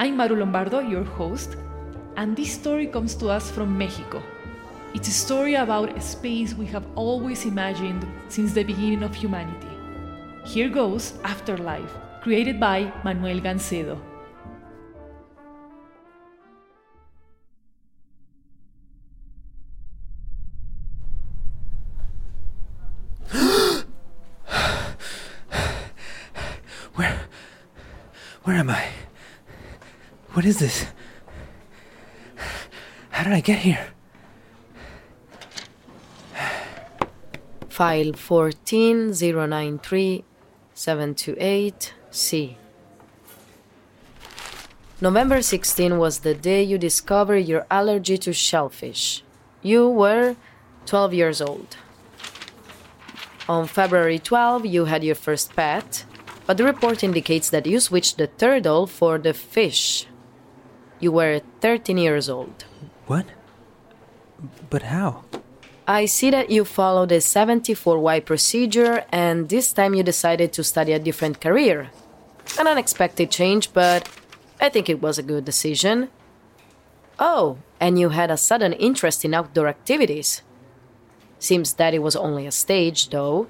I'm Maru Lombardo, your host, and this story comes to us from Mexico. It's a story about a space we have always imagined since the beginning of humanity. Here goes Afterlife, created by Manuel Gancedo. Where. Where am I? What is this? How did I get here? File 14093-728-C. November 16 was the day you discovered your allergy to shellfish. You were 12 years old. On February 12, you had your first pet, but the report indicates that you switched the turtle for the fish. You were 13 years old. What? But how? I see that you followed the 74Y procedure, and this time you decided to study a different career. An unexpected change, but I think it was a good decision. Oh, and you had a sudden interest in outdoor activities. Seems that it was only a stage, though.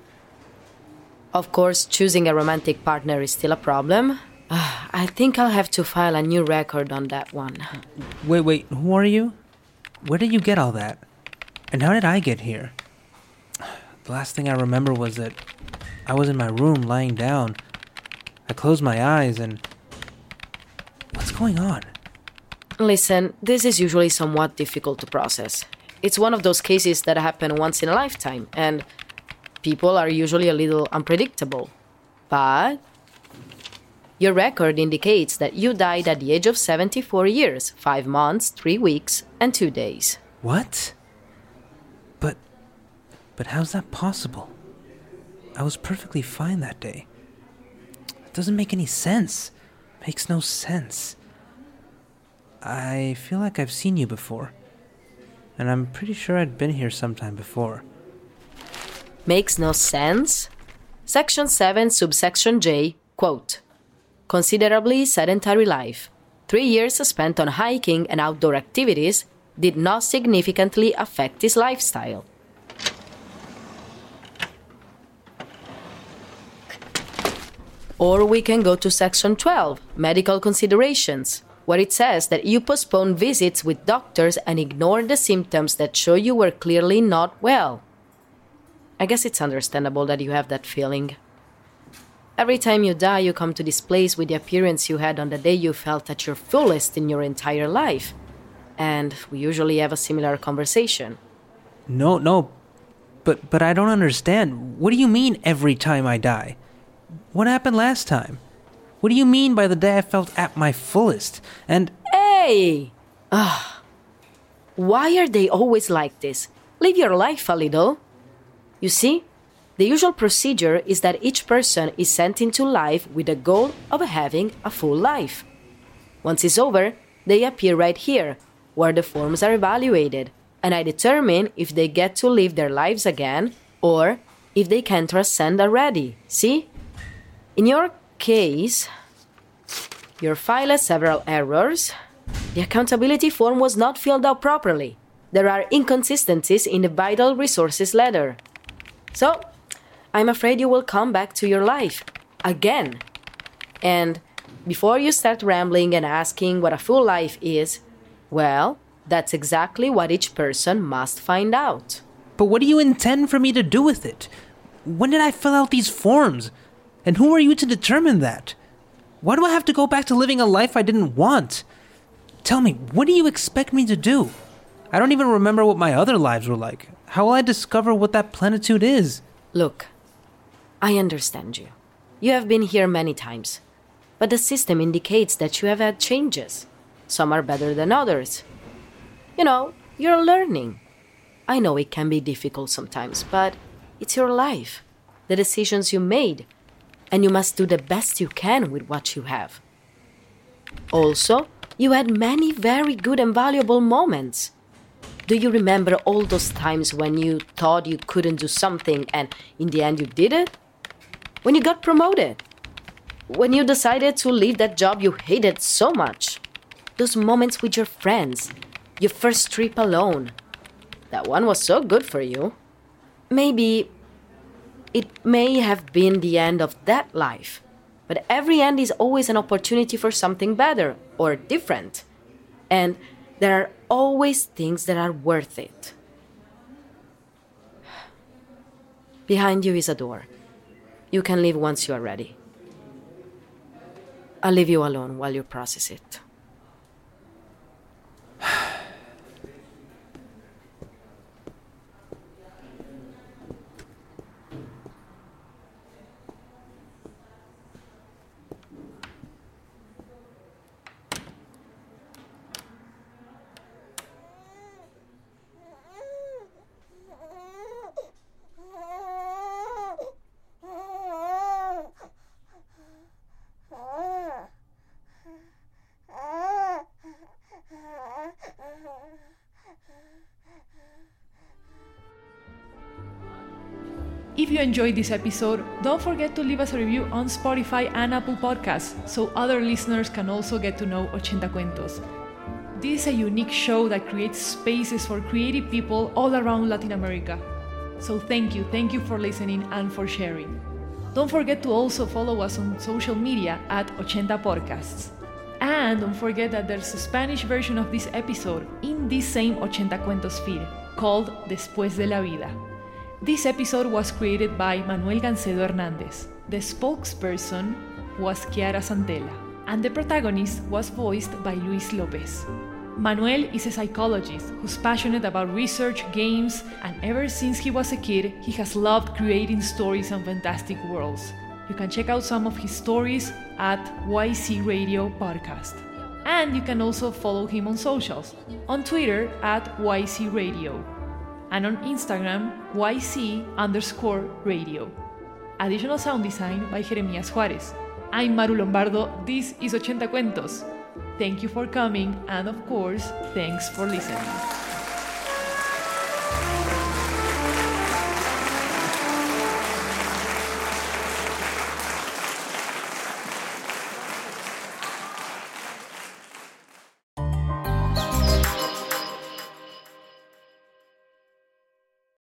Of course, choosing a romantic partner is still a problem, ah, I think I'll have to file a new record on that one. Wait, wait, who are you? Where did you get all that? And how did I get here? The last thing I remember was that I was in my room lying down. I closed my eyes and. What's going on? Listen, this is usually somewhat difficult to process. It's one of those cases that happen once in a lifetime, and people are usually a little unpredictable. But your record indicates that you died at the age of 74 years, 5 months, 3 weeks, and 2 days. What? But. But how's that possible? I was perfectly fine that day. It doesn't make any sense. Makes no sense. I feel like I've seen you before. And I'm pretty sure I'd been here sometime before. Makes no sense? Section 7, subsection J, quote considerably sedentary life. Three years spent on hiking and outdoor activities did not significantly affect his lifestyle. Or we can go to section 12, medical considerations, where it says that you postpone visits with doctors and ignore the symptoms that show you were clearly not well. I guess it's understandable that you have that feeling. Every time you die, you come to this place with the appearance you had on the day you felt at your fullest in your entire life. And we usually have a similar conversation. No, no. But but I don't understand. What do you mean every time I die? What happened last time? What do you mean by the day I felt at my fullest? And Hey! Ah. Why are they always like this? Live your life a little. You see, the usual procedure is that each person is sent into life with the goal of having a full life. Once it's over, they appear right here, where the forms are evaluated, and I determine if they get to live their lives again or if they can transcend already. See? In your case, your file has several errors. The accountability form was not filled out properly. There are inconsistencies in the vital resources letter. So, I'm afraid you will come back to your life. Again. And before you start rambling and asking what a full life is, well, that's exactly what each person must find out. But what do you intend for me to do with it? When did I fill out these forms? And who are you to determine that? Why do I have to go back to living a life I didn't want? Tell me, what do you expect me to do? I don't even remember what my other lives were like. How will I discover what that plenitude is? Look, I understand you. You have been here many times, but the system indicates that you have had changes. Some are better than others. You know, you're learning. I know it can be difficult sometimes, but it's your life, the decisions you made, and you must do the best you can with what you have. Also, you had many very good and valuable moments. Do you remember all those times when you thought you couldn't do something and in the end you did it? When you got promoted? When you decided to leave that job you hated so much? Those moments with your friends, your first trip alone. That one was so good for you. Maybe it may have been the end of that life, but every end is always an opportunity for something better or different. And there are always things that are worth it. Behind you is a door. You can leave once you are ready. I'll leave you alone while you process it. If you enjoyed this episode, don't forget to leave us a review on Spotify and Apple Podcasts so other listeners can also get to know Ochenta Cuentos. This is a unique show that creates spaces for creative people all around Latin America. So thank you, thank you for listening and for sharing. Don't forget to also follow us on social media at Ochenta Podcasts. And don't forget that there's a Spanish version of this episode in this same Ochenta Cuentos feed called Después de la Vida. This episode was created by Manuel Gancedo Hernandez. The spokesperson was Chiara Santella, and the protagonist was voiced by Luis López. Manuel is a psychologist who's passionate about research, games, and ever since he was a kid, he has loved creating stories and fantastic worlds. You can check out some of his stories at YZ Radio Podcast. And you can also follow him on socials on Twitter at YZ Radio and on Instagram YZ underscore radio. Additional sound design by Jeremías Juárez. I'm Maru Lombardo, this is Ochenta Cuentos. Thank you for coming, and of course, thanks for listening.